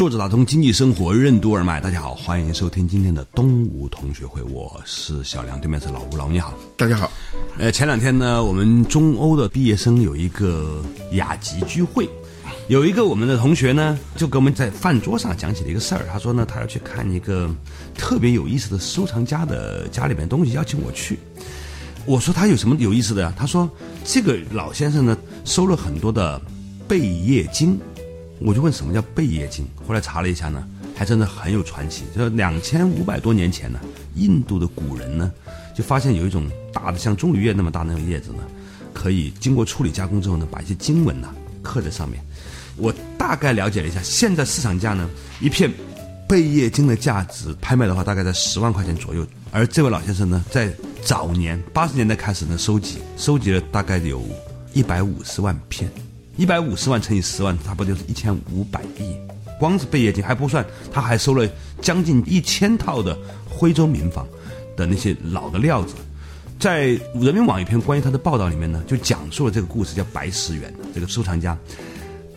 坐着打通经济生活任督二脉，大家好，欢迎收听今天的东吴同学会，我是小梁，对面是老吴，老吴你好，大家好。呃，前两天呢，我们中欧的毕业生有一个雅集聚会，有一个我们的同学呢，就给我们在饭桌上讲起了一个事儿，他说呢，他要去看一个特别有意思的收藏家的家里面东西，邀请我去。我说他有什么有意思的呀？他说这个老先生呢，收了很多的贝叶经。我就问什么叫贝叶经，后来查了一下呢，还真的很有传奇。就是两千五百多年前呢，印度的古人呢，就发现有一种大的像棕榈叶那么大那种叶子呢，可以经过处理加工之后呢，把一些经文呢刻在上面。我大概了解了一下，现在市场价呢，一片贝叶经的价值拍卖的话，大概在十万块钱左右。而这位老先生呢，在早年八十年代开始呢，收集收集了大概有一百五十万片。一百五十万乘以十万，差不多就是一千五百亿。光是贝叶金还不算，他还收了将近一千套的徽州民房的那些老的料子。在人民网一篇关于他的报道里面呢，就讲述了这个故事，叫白石元这个收藏家。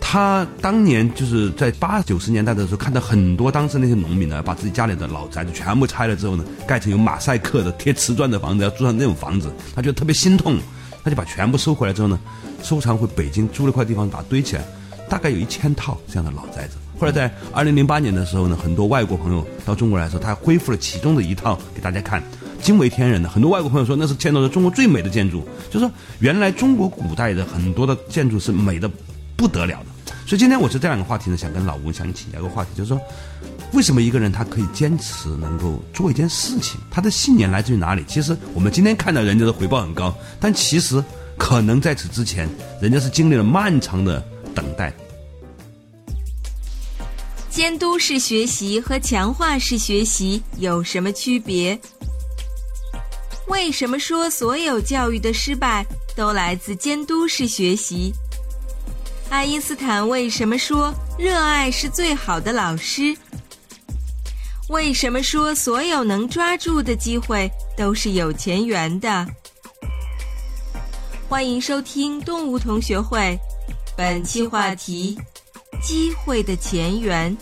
他当年就是在八九十年代的时候，看到很多当时那些农民呢，把自己家里的老宅子全部拆了之后呢，盖成有马赛克的贴瓷砖的房子，要住上那种房子，他觉得特别心痛，他就把全部收回来之后呢。收藏回北京租了块地方把它堆起来，大概有一千套这样的老宅子。后来在二零零八年的时候呢，很多外国朋友到中国来的时候，他恢复了其中的一套给大家看，惊为天人的。很多外国朋友说那是见到的中国最美的建筑，就是说原来中国古代的很多的建筑是美的不得了的。所以今天我是这两个话题呢，想跟老吴想请教一个话题，就是说为什么一个人他可以坚持能够做一件事情，他的信念来自于哪里？其实我们今天看到人家的回报很高，但其实。可能在此之前，人家是经历了漫长的等待。监督式学习和强化式学习有什么区别？为什么说所有教育的失败都来自监督式学习？爱因斯坦为什么说热爱是最好的老师？为什么说所有能抓住的机会都是有钱缘的？欢迎收听动物同学会，本期话题：机会的前缘。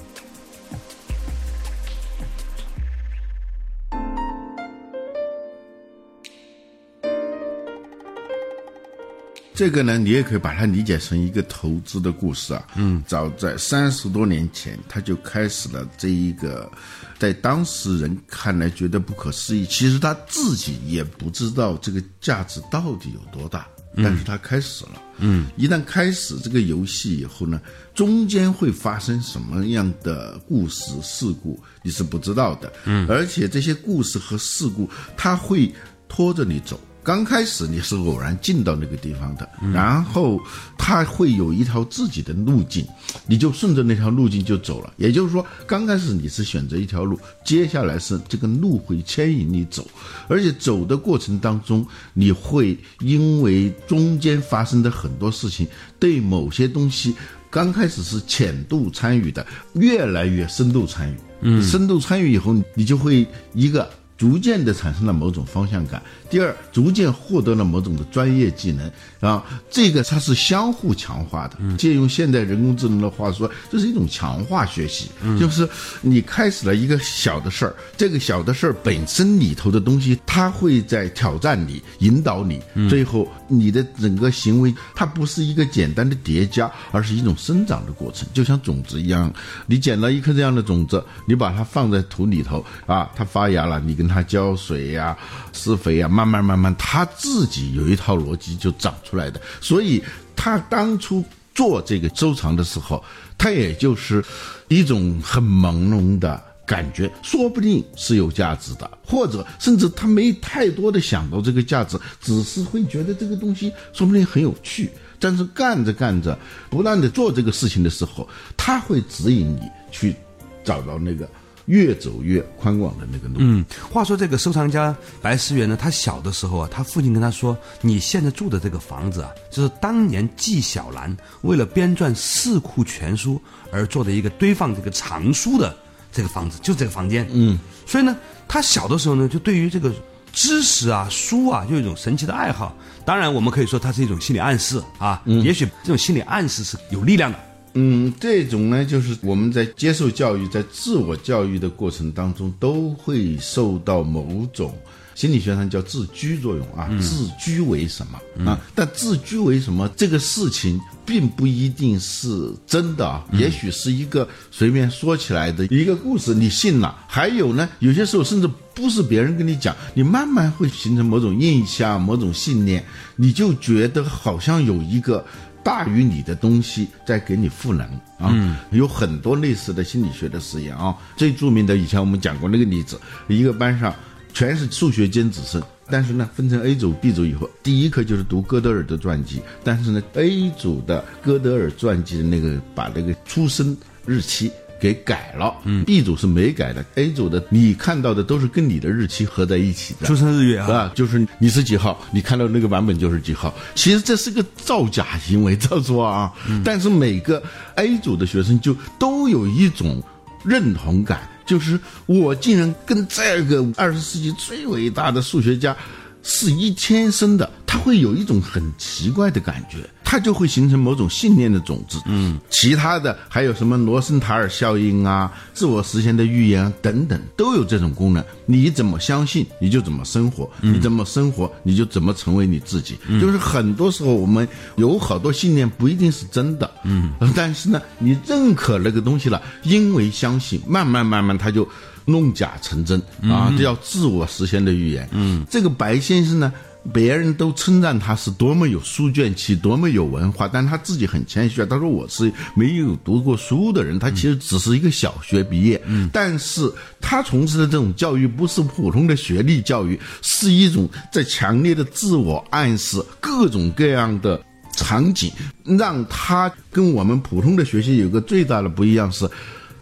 这个呢，你也可以把它理解成一个投资的故事啊。嗯，早在三十多年前，他就开始了这一个，在当时人看来觉得不可思议，其实他自己也不知道这个价值到底有多大。但是它开始了，嗯，一旦开始这个游戏以后呢，中间会发生什么样的故事事故，你是不知道的，嗯，而且这些故事和事故，它会拖着你走。刚开始你是偶然进到那个地方的，然后他会有一条自己的路径，你就顺着那条路径就走了。也就是说，刚开始你是选择一条路，接下来是这个路会牵引你走，而且走的过程当中，你会因为中间发生的很多事情，对某些东西刚开始是浅度参与的，越来越深度参与。嗯，深度参与以后，你就会一个。逐渐的产生了某种方向感。第二，逐渐获得了某种的专业技能。啊，这个它是相互强化的。借用现代人工智能的话说，这是一种强化学习，就是你开始了一个小的事儿，这个小的事儿本身里头的东西，它会在挑战你、引导你，最后你的整个行为，它不是一个简单的叠加，而是一种生长的过程，就像种子一样，你捡了一颗这样的种子，你把它放在土里头啊，它发芽了，你跟它他浇水呀、施肥呀，慢慢慢慢，它自己有一套逻辑就长出来的。所以，他当初做这个收藏的时候，他也就是一种很朦胧的感觉，说不定是有价值的，或者甚至他没太多的想到这个价值，只是会觉得这个东西说不定很有趣。但是干着干着，不断的做这个事情的时候，他会指引你去找到那个。越走越宽广的那个路。嗯，话说这个收藏家白思源呢，他小的时候啊，他父亲跟他说：“你现在住的这个房子啊，就是当年纪晓岚为了编撰《四库全书》而做的一个堆放这个藏书的这个房子，就这个房间。”嗯，所以呢，他小的时候呢，就对于这个知识啊、书啊，就有一种神奇的爱好。当然，我们可以说它是一种心理暗示啊，也许这种心理暗示是有力量的。嗯，这种呢，就是我们在接受教育、在自我教育的过程当中，都会受到某种心理学上叫自居作用啊。自居为什么啊？但自居为什么这个事情，并不一定是真的啊，也许是一个随便说起来的一个故事，你信了。还有呢，有些时候甚至不是别人跟你讲，你慢慢会形成某种印象、某种信念，你就觉得好像有一个。大于你的东西在给你赋能啊，有很多类似的心理学的实验啊。最著名的以前我们讲过那个例子，一个班上全是数学尖子生，但是呢分成 A 组、B 组以后，第一课就是读哥德尔的传记，但是呢 A 组的哥德尔传记的那个把那个出生日期。给改了，嗯，B 组是没改的，A 组的你看到的都是跟你的日期合在一起的，出生日月啊，就是你是几号，你看到那个版本就是几号。其实这是个造假行为，照说啊，但是每个 A 组的学生就都有一种认同感，就是我竟然跟这个二十世纪最伟大的数学家。是一天生的，他会有一种很奇怪的感觉，他就会形成某种信念的种子。嗯，其他的还有什么罗森塔尔效应啊、自我实现的预言啊等等，都有这种功能。你怎么相信，你就怎么生活；你怎么生活，你就怎么成为你自己。就是很多时候我们有好多信念不一定是真的，嗯，但是呢，你认可那个东西了，因为相信，慢慢慢慢它就。弄假成真啊，这叫自我实现的预言。嗯，这个白先生呢，别人都称赞他是多么有书卷气，多么有文化，但他自己很谦虚啊。他说我是没有读过书的人，他其实只是一个小学毕业。嗯，但是他从事的这种教育不是普通的学历教育，是一种在强烈的自我暗示，各种各样的场景，让他跟我们普通的学习有个最大的不一样是，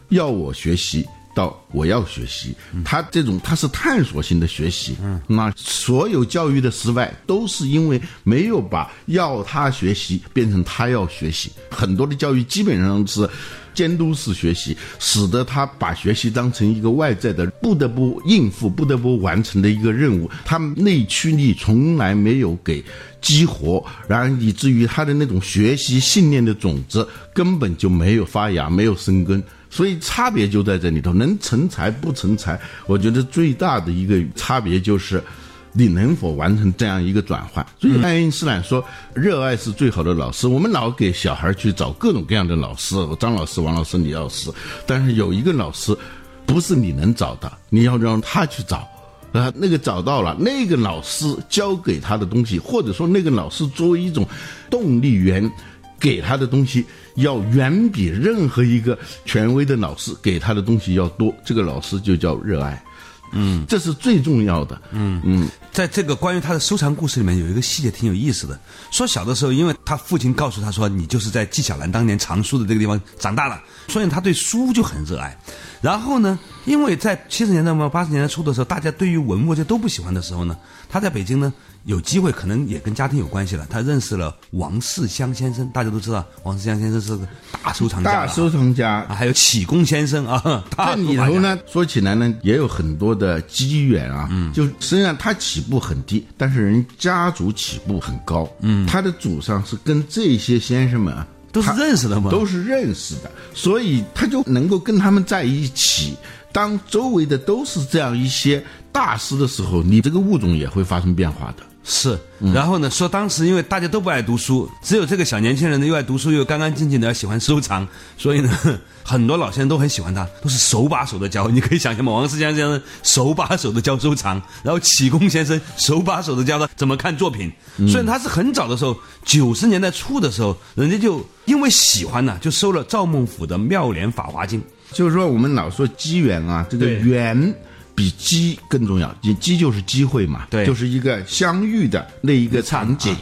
要我学习。到我要学习，他这种他是探索性的学习，那所有教育的失败都是因为没有把要他学习变成他要学习，很多的教育基本上是监督式学习，使得他把学习当成一个外在的不得不应付、不得不完成的一个任务，他内驱力从来没有给激活，然而以至于他的那种学习信念的种子根本就没有发芽、没有生根。所以差别就在这里头，能成才不成才，我觉得最大的一个差别就是你能否完成这样一个转换。所以爱因斯坦说，热爱是最好的老师。我们老给小孩去找各种各样的老师，张老师、王老师、李老师，但是有一个老师不是你能找的，你要让他去找啊。那个找到了，那个老师教给他的东西，或者说那个老师作为一种动力源。给他的东西要远比任何一个权威的老师给他的东西要多，这个老师就叫热爱，嗯，这是最重要的，嗯。嗯，在这个关于他的收藏故事里面有一个细节挺有意思的，说小的时候，因为他父亲告诉他说你就是在纪晓岚当年藏书的这个地方长大了，所以他对书就很热爱。然后呢，因为在七十年代末八十年代初的时候，大家对于文物这都不喜欢的时候呢，他在北京呢。有机会可能也跟家庭有关系了。他认识了王世襄先生，大家都知道王世襄先生是个大收藏家，大收藏家，还有启功先生 啊。这里头呢，说起来呢，也有很多的机缘啊。嗯，就实际上他起步很低，但是人家族起步很高。嗯，他的祖上是跟这些先生们啊都是认识的吗？都是认识的，所以他就能够跟他们在一起。当周围的都是这样一些大师的时候，你这个物种也会发生变化的。是，然后呢？说当时因为大家都不爱读书，只有这个小年轻人呢又爱读书又干干净净的，喜欢收藏，所以呢，很多老先生都很喜欢他，都是手把手的教。你可以想象吗？王世襄先生手把手的教收藏，然后启功先生手把手的教他怎么看作品。虽然他是很早的时候，九十年代初的时候，人家就因为喜欢呢，就收了赵孟俯的《妙莲法华经》。就是说，我们老说机缘啊，这个缘。比机更重要，机就是机会嘛，对，就是一个相遇的那一个场景，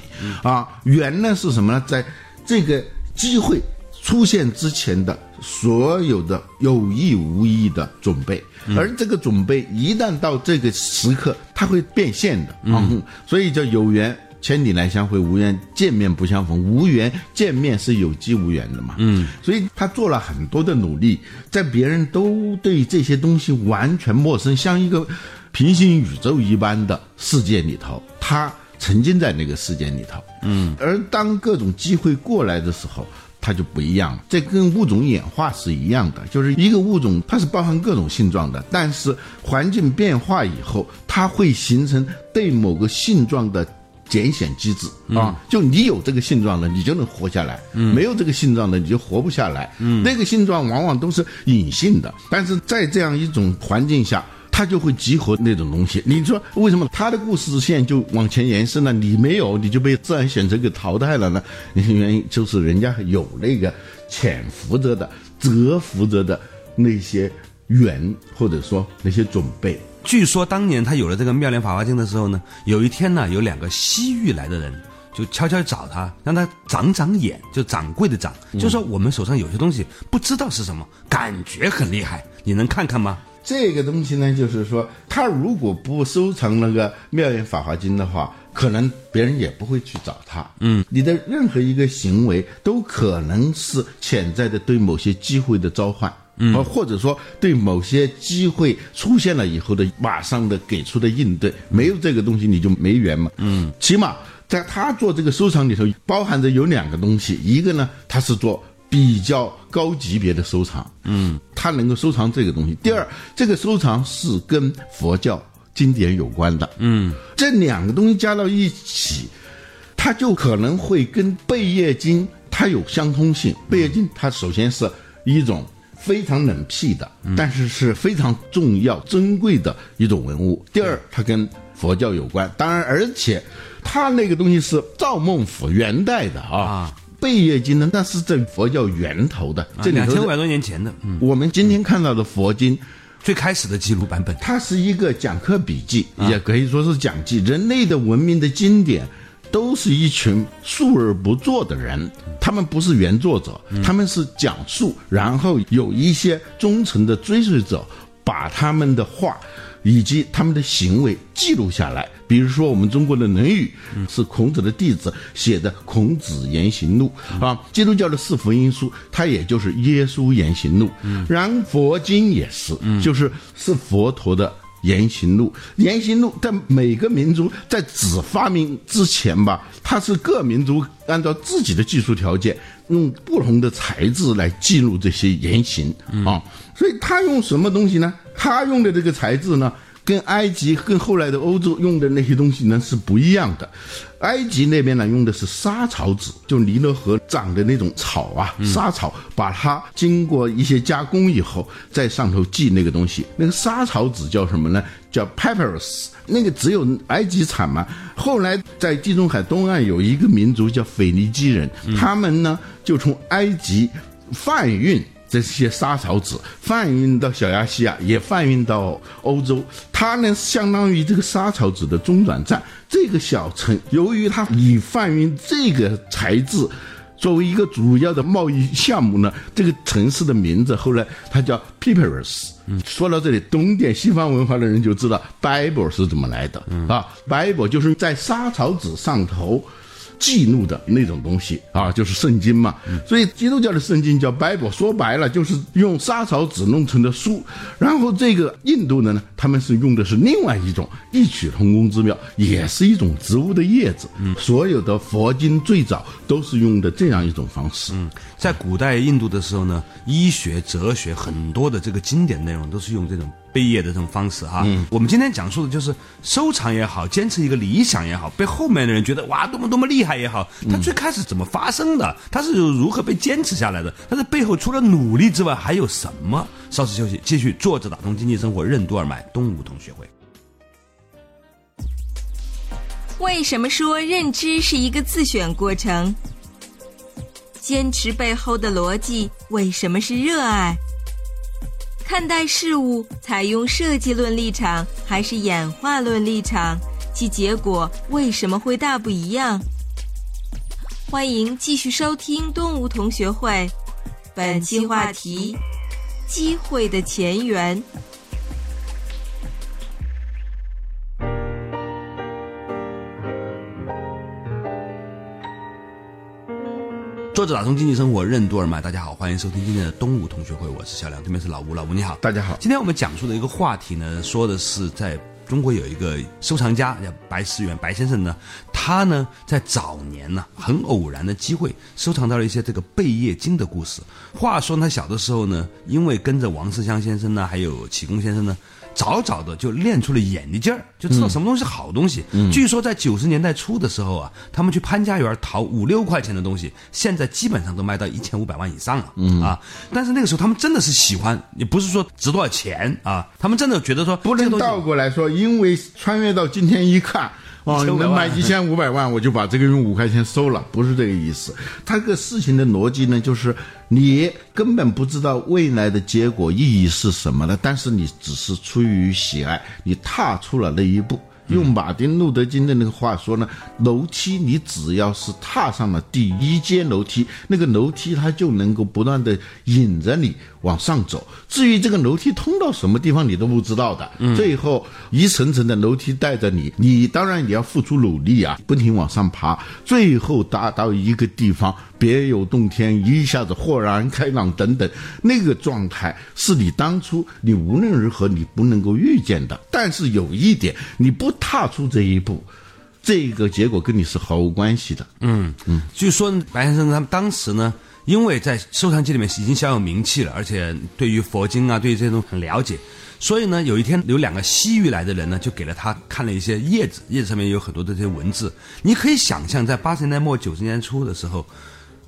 啊，缘呢是什么呢？在这个机会出现之前的所有的有意无意的准备，而这个准备一旦到这个时刻，它会变现的啊、嗯所以叫有缘。千里来相会，无缘见面不相逢。无缘见面是有机无缘的嘛？嗯，所以他做了很多的努力，在别人都对这些东西完全陌生，像一个平行宇宙一般的世界里头，他沉浸在那个世界里头。嗯，而当各种机会过来的时候，它就不一样了。这跟物种演化是一样的，就是一个物种它是包含各种性状的，但是环境变化以后，它会形成对某个性状的。拣选机制啊，就你有这个性状的，你就能活下来；没有这个性状的，你就活不下来。那个性状往往都是隐性的，但是在这样一种环境下，它就会激活那种东西。你说为什么他的故事线就往前延伸了？你没有，你就被自然选择给淘汰了呢？原 因就是人家有那个潜伏着的、蛰伏着的那些缘，或者说那些准备。据说当年他有了这个妙莲法华经的时候呢，有一天呢，有两个西域来的人就悄悄找他，让他长长眼，就掌柜的掌，就说我们手上有些东西不知道是什么，感觉很厉害，你能看看吗？这个东西呢，就是说，他如果不收藏那个《妙言法华经》的话，可能别人也不会去找他。嗯，你的任何一个行为都可能是潜在的对某些机会的召唤。嗯，或者说对某些机会出现了以后的马上的给出的应对，没有这个东西你就没缘嘛。嗯，起码在他做这个收藏里头，包含着有两个东西，一个呢，他是做比较高级别的收藏，嗯，他能够收藏这个东西。第二，这个收藏是跟佛教经典有关的，嗯，这两个东西加到一起，它就可能会跟《贝叶经》它有相通性。《贝叶经》它首先是一种。非常冷僻的，但是是非常重要、珍贵的一种文物。第二，它跟佛教有关，当然，而且它那个东西是赵孟俯元代的啊，《贝叶经》呢，那是在佛教源头的，这两千五百多年前的。嗯，我们今天看到的佛经，最开始的记录版本，它是一个讲课笔记，也可以说是讲记。人类的文明的经典。都是一群述而不作的人，他们不是原作者，他们是讲述，然后有一些忠诚的追随者把他们的话以及他们的行为记录下来。比如说，我们中国的《论语》是孔子的弟子写的《孔子言行录》啊，基督教的四福音书，它也就是耶稣言行录，然佛经也是，就是是佛陀的。言行录，言行录在每个民族在纸发明之前吧，它是各民族按照自己的技术条件，用不同的材质来记录这些言行啊。所以他用什么东西呢？他用的这个材质呢？跟埃及、跟后来的欧洲用的那些东西呢是不一样的。埃及那边呢用的是沙草纸，就尼罗河长的那种草啊，沙草，把它经过一些加工以后，在上头系那个东西。那个沙草纸叫什么呢？叫 papyrus。那个只有埃及产嘛。后来在地中海东岸有一个民族叫腓尼基人，他们呢就从埃及贩运。这些沙草纸贩运到小亚细亚，也贩运到欧洲。它呢，相当于这个沙草纸的中转站。这个小城，由于它以贩运这个材质作为一个主要的贸易项目呢，这个城市的名字后来它叫 Papyrus。说到这里，懂点西方文化的人就知道 Bible 是怎么来的啊？Bible 就是在沙草纸上头。记录的那种东西啊，就是圣经嘛。所以基督教的圣经叫 Bible，说白了就是用沙草纸弄成的书。然后这个印度的呢，他们是用的是另外一种异曲同工之妙，也是一种植物的叶子。所有的佛经最早都是用的这样一种方式。在古代印度的时候呢，医学、哲学很多的这个经典内容都是用这种。贝叶的这种方式哈，我们今天讲述的就是收藏也好，坚持一个理想也好，被后面的人觉得哇多么多么厉害也好，它最开始怎么发生的？它是如何被坚持下来的？它的背后除了努力之外还有什么？稍事休息，继续坐着打通经济生活任督二脉，东吴同学会。为什么说认知是一个自选过程？坚持背后的逻辑为什么是热爱？看待事物，采用设计论立场还是演化论立场，其结果为什么会大不一样？欢迎继续收听动物同学会，本期话题：机会的前缘。作者打通经济生活任督二脉，大家好，欢迎收听今天的东吴同学会，我是小梁，对面是老吴，老吴你好，大家好。今天我们讲述的一个话题呢，说的是在中国有一个收藏家叫白思源，白先生呢，他呢在早年呢很偶然的机会收藏到了一些这个贝叶经的故事。话说他小的时候呢，因为跟着王世襄先生呢，还有启功先生呢。早早的就练出了眼力劲儿，就知道什么东西是好东西。据说在九十年代初的时候啊，他们去潘家园淘五六块钱的东西，现在基本上都卖到一千五百万以上了。啊，但是那个时候他们真的是喜欢，也不是说值多少钱啊，他们真的觉得说不能倒过来说，因为穿越到今天一看。哦，能卖一千五百万，我就把这个用五块钱收了，不是这个意思。他个事情的逻辑呢，就是你根本不知道未来的结果意义是什么呢，但是你只是出于喜爱，你踏出了那一步。用马丁·路德·金的那个话说呢，楼梯你只要是踏上了第一阶楼梯，那个楼梯它就能够不断的引着你往上走。至于这个楼梯通到什么地方，你都不知道的。最后一层层的楼梯带着你，你当然你要付出努力啊，不停往上爬，最后达到一个地方。别有洞天，一下子豁然开朗等等，那个状态是你当初你无论如何你不能够预见的。但是有一点，你不踏出这一步，这个结果跟你是毫无关系的。嗯嗯，据说白先生他们当时呢，因为在收藏界里面已经小有名气了，而且对于佛经啊，对于这种很了解，所以呢，有一天有两个西域来的人呢，就给了他看了一些叶子，叶子上面有很多的这些文字。你可以想象，在八十年代末九十年代初的时候。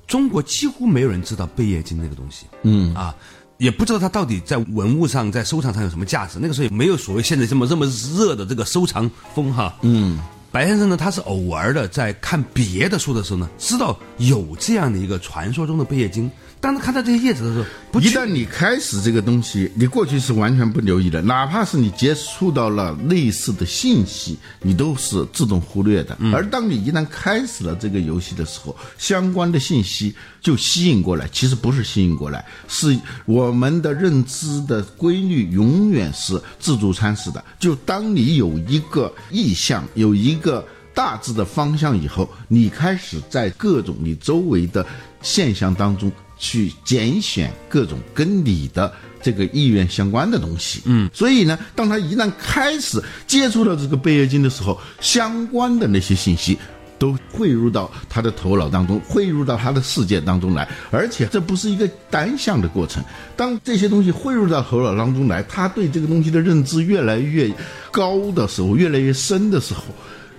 中国几乎没有人知道贝叶经这个东西，嗯啊，也不知道它到底在文物上、在收藏上有什么价值。那个时候也没有所谓现在这么这么热的这个收藏风哈，嗯。白先生呢，他是偶尔的在看别的书的时候呢，知道有这样的一个传说中的贝叶经。当他看到这些叶子的时候，一旦你开始这个东西，你过去是完全不留意的，哪怕是你接触到了类似的信息，你都是自动忽略的。而当你一旦开始了这个游戏的时候，相关的信息就吸引过来。其实不是吸引过来，是我们的认知的规律永远是自助餐式的。就当你有一个意向，有一个大致的方向以后，你开始在各种你周围的现象当中。去拣选各种跟你的这个意愿相关的东西，嗯，所以呢，当他一旦开始接触到这个贝叶经的时候，相关的那些信息都汇入到他的头脑当中，汇入到他的世界当中来，而且这不是一个单向的过程。当这些东西汇入到头脑当中来，他对这个东西的认知越来越高的时候，越来越深的时候，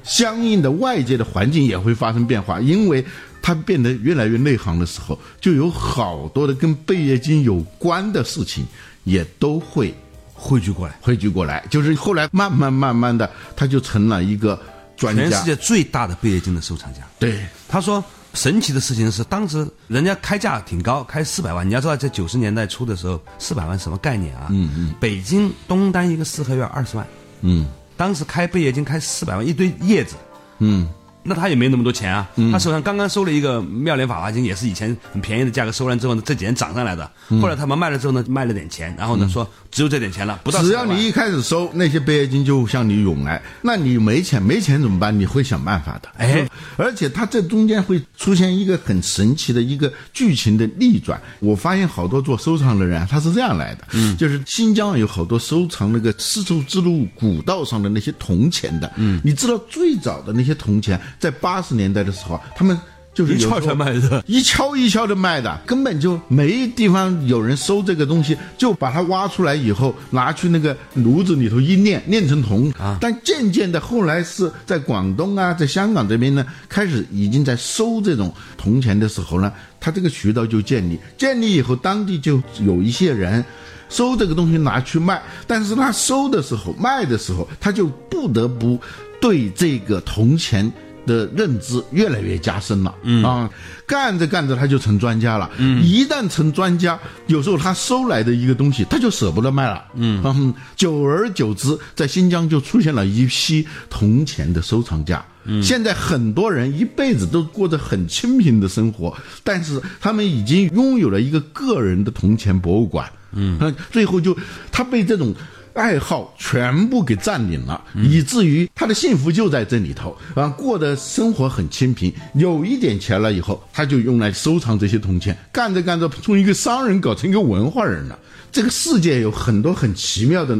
相应的外界的环境也会发生变化，因为。他变得越来越内行的时候，就有好多的跟贝叶经有关的事情，也都会汇聚过来，汇聚过来。就是后来慢慢慢慢的，他就成了一个专家，全世界最大的贝叶经的收藏家。对，他说神奇的事情是，当时人家开价挺高，开四百万。你要知道，在九十年代初的时候，四百万什么概念啊？嗯嗯。北京东单一个四合院二十万。嗯。当时开贝叶经开四百万，一堆叶子。嗯。那他也没那么多钱啊，他手上刚刚收了一个《妙莲法华经》，也是以前很便宜的价格收完之后呢，这几年涨上来的。后来他们卖了之后呢，卖了点钱，然后呢说只有这点钱了，不到。只要你一开始收那些贝叶经，就向你涌来。那你没钱，没钱怎么办？你会想办法的。哎，而且他这中间会出现一个很神奇的一个剧情的逆转。我发现好多做收藏的人他是这样来的，嗯，就是新疆有好多收藏那个丝绸之路古道上的那些铜钱的，嗯，你知道最早的那些铜钱。在八十年代的时候，他们就是一敲敲卖的，一敲一敲的卖的，根本就没地方有人收这个东西，就把它挖出来以后，拿去那个炉子里头一炼，炼成铜。啊，但渐渐的，后来是在广东啊，在香港这边呢，开始已经在收这种铜钱的时候呢，他这个渠道就建立，建立以后，当地就有一些人收这个东西拿去卖，但是他收的时候，卖的时候，他就不得不。对这个铜钱的认知越来越加深了，嗯。啊，干着干着他就成专家了，嗯，一旦成专家，有时候他收来的一个东西他就舍不得卖了，嗯。嗯，久而久之，在新疆就出现了一批铜钱的收藏家。嗯，现在很多人一辈子都过着很清贫的生活，但是他们已经拥有了一个个人的铜钱博物馆。嗯，最后就他被这种。爱好全部给占领了，以至于他的幸福就在这里头啊，过的生活很清贫。有一点钱了以后，他就用来收藏这些铜钱，干着干着，从一个商人搞成一个文化人了。这个世界有很多很奇妙的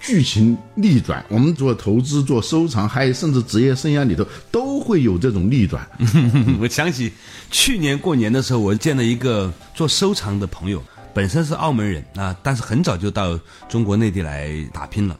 剧情逆转。我们做投资、做收藏，还有甚至职业生涯里头，都会有这种逆转。我想起去年过年的时候，我见了一个做收藏的朋友。本身是澳门人啊，但是很早就到中国内地来打拼了。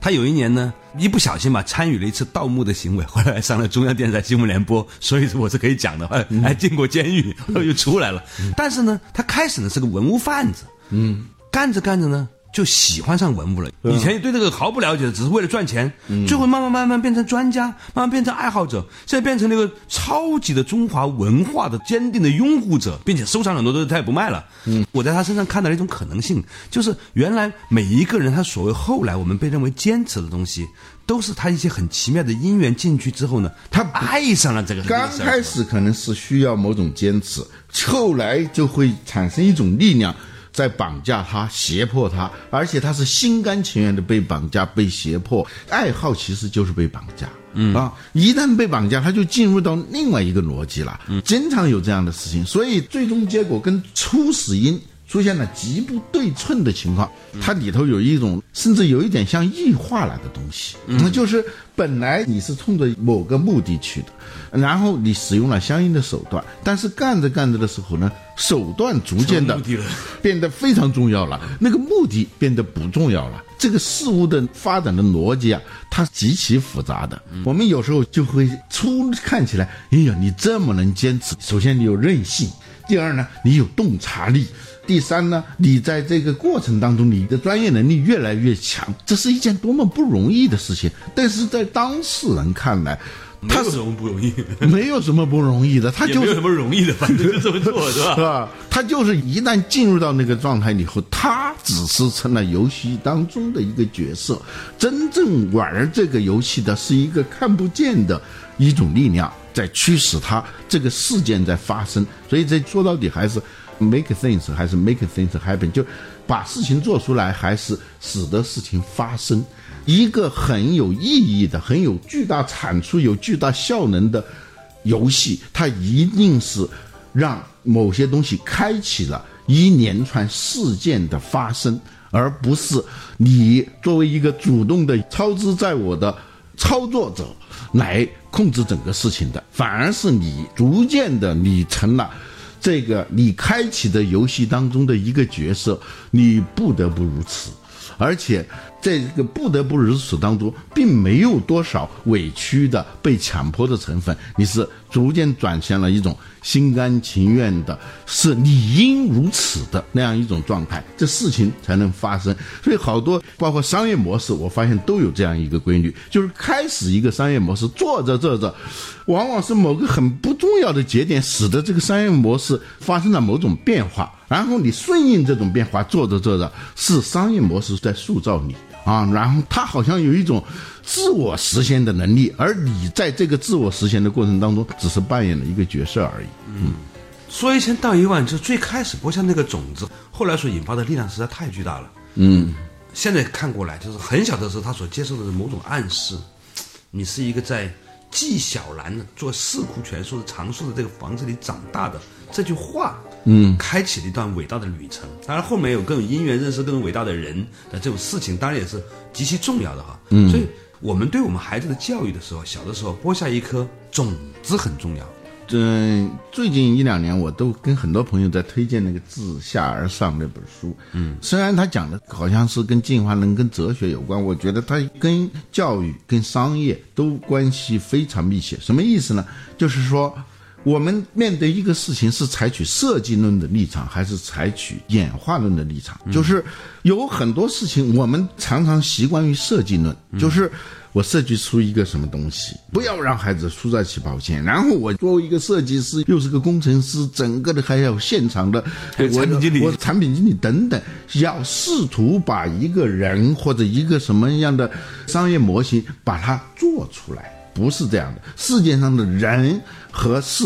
他有一年呢，一不小心吧，参与了一次盗墓的行为，后来上了中央电视台新闻联播，所以我是可以讲的，还进过监狱，又出来了。但是呢，他开始呢是个文物贩子，嗯，干着干着呢。就喜欢上文物了。以前对这个毫不了解，只是为了赚钱。最后慢慢慢慢变成专家，慢慢变成爱好者，现在变成了一个超级的中华文化的坚定的拥护者，并且收藏很多东西，他也不卖了。嗯，我在他身上看到了一种可能性，就是原来每一个人他所谓后来我们被认为坚持的东西，都是他一些很奇妙的因缘进去之后呢，他爱上了这个。刚开始可能是需要某种坚持，后来就会产生一种力量。在绑架他、胁迫他，而且他是心甘情愿的被绑架、被胁迫。爱好其实就是被绑架，嗯啊，一旦被绑架，他就进入到另外一个逻辑了。嗯，经常有这样的事情，所以最终结果跟初始因出现了极不对称的情况。它里头有一种甚至有一点像异化了的东西，那就是本来你是冲着某个目的去的。然后你使用了相应的手段，但是干着干着的时候呢，手段逐渐的 变得非常重要了，那个目的变得不重要了。这个事物的发展的逻辑啊，它极其复杂的。我们有时候就会初看起来，哎呀，你这么能坚持，首先你有韧性，第二呢，你有洞察力，第三呢，你在这个过程当中，你的专业能力越来越强，这是一件多么不容易的事情。但是在当事人看来，他有什么不容易？没有什么不容易的，他就没有什么容易的，反正就这么做，是吧？是吧？他就是一旦进入到那个状态以后，他只是成了游戏当中的一个角色，真正玩这个游戏的是一个看不见的一种力量在驱使他，这个事件在发生。所以这说到底还是 make things 还是 make things happen，就把事情做出来，还是使得事情发生。一个很有意义的、很有巨大产出、有巨大效能的游戏，它一定是让某些东西开启了一连串事件的发生，而不是你作为一个主动的操之在我的操作者来控制整个事情的，反而是你逐渐的你成了这个你开启的游戏当中的一个角色，你不得不如此。而且，在这个不得不如此当中，并没有多少委屈的被强迫的成分，你是逐渐转向了一种心甘情愿的，是理应如此的那样一种状态，这事情才能发生。所以，好多包括商业模式，我发现都有这样一个规律，就是开始一个商业模式做着做着，往往是某个很不重要的节点，使得这个商业模式发生了某种变化。然后你顺应这种变化，做着做着，是商业模式在塑造你啊。然后他好像有一种自我实现的能力，而你在这个自我实现的过程当中，只是扮演了一个角色而已。嗯，说一千道一万，就最开始播下那个种子，后来所引发的力量实在太巨大了。嗯，现在看过来，就是很小的时候，他所接受的是某种暗示，你是一个在纪晓岚做四库全书的藏书的这个房子里长大的这句话。嗯，开启了一段伟大的旅程。当然，后面有更有因缘认识更伟大的人的这种事情，当然也是极其重要的哈。嗯，所以我们对我们孩子的教育的时候，小的时候播下一颗种子很重要。嗯，最近一两年，我都跟很多朋友在推荐那个《自下而上》那本书。嗯，虽然他讲的好像是跟进化论、跟哲学有关，我觉得它跟教育、跟商业都关系非常密切。什么意思呢？就是说。我们面对一个事情是采取设计论的立场，还是采取演化论的立场？就是有很多事情，我们常常习惯于设计论，就是我设计出一个什么东西，不要让孩子输在起跑线。然后我作为一个设计师，又是个工程师，整个的还有现场的还有产品经理我产品经理等等，要试图把一个人或者一个什么样的商业模型把它做出来。不是这样的，世界上的人和事，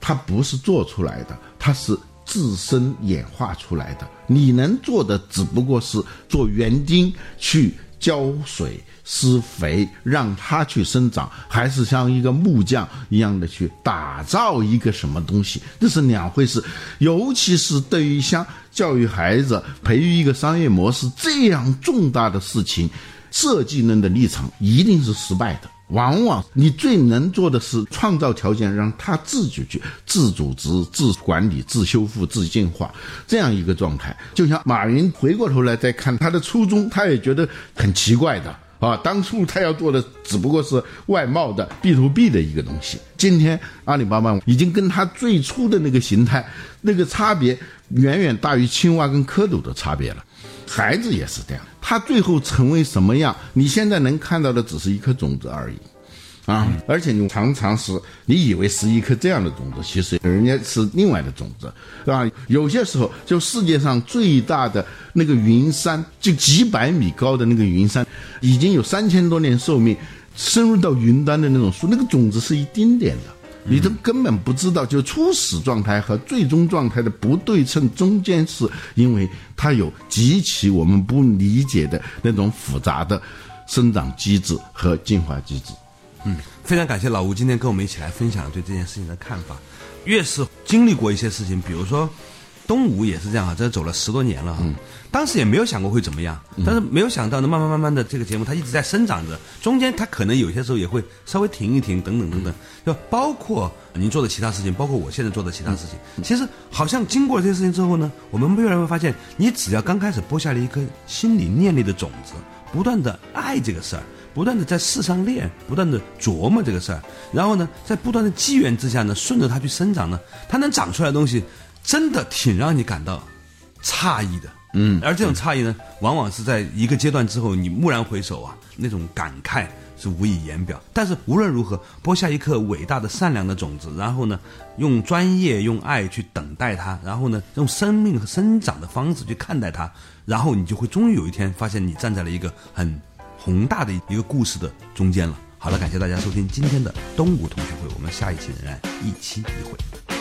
它不是做出来的，它是自身演化出来的。你能做的只不过是做园丁去浇水、施肥，让它去生长，还是像一个木匠一样的去打造一个什么东西，这是两回事。尤其是对于像教育孩子、培育一个商业模式这样重大的事情，设计论的立场一定是失败的。往往你最能做的是创造条件，让他自己去自组织、自管理、自修复、自进化这样一个状态。就像马云回过头来再看他的初衷，他也觉得很奇怪的啊。当初他要做的只不过是外贸的 B to B 的一个东西，今天阿里巴巴已经跟他最初的那个形态那个差别远远大于青蛙跟蝌蚪的差别了。孩子也是这样，他最后成为什么样，你现在能看到的只是一颗种子而已，啊！而且你常常是你以为是一颗这样的种子，其实人家是另外的种子，是吧？有些时候，就世界上最大的那个云山，就几百米高的那个云山，已经有三千多年寿命，深入到云端的那种树，那个种子是一丁点的。你都根本不知道，就初始状态和最终状态的不对称，中间是因为它有极其我们不理解的那种复杂的生长机制和进化机制。嗯，非常感谢老吴今天跟我们一起来分享对这件事情的看法。越是经历过一些事情，比如说东吴也是这样啊，这走了十多年了哈。当时也没有想过会怎么样，但是没有想到呢，慢慢慢慢的这个节目它一直在生长着，中间它可能有些时候也会稍微停一停，等等等等，就包括您做的其他事情，包括我现在做的其他事情，其实好像经过这些事情之后呢，我们越来越发现，你只要刚开始播下了一颗心里念力的种子，不断的爱这个事儿，不断的在世上练，不断的琢磨这个事儿，然后呢，在不断的机缘之下呢，顺着它去生长呢，它能长出来的东西，真的挺让你感到诧异的。嗯，而这种诧异呢，往往是在一个阶段之后，你蓦然回首啊，那种感慨是无以言表。但是无论如何，播下一颗伟大的善良的种子，然后呢，用专业、用爱去等待它，然后呢，用生命和生长的方式去看待它，然后你就会终于有一天发现，你站在了一个很宏大的一个故事的中间了。好了，感谢大家收听今天的东吴同学会，我们下一期仍然一期一会。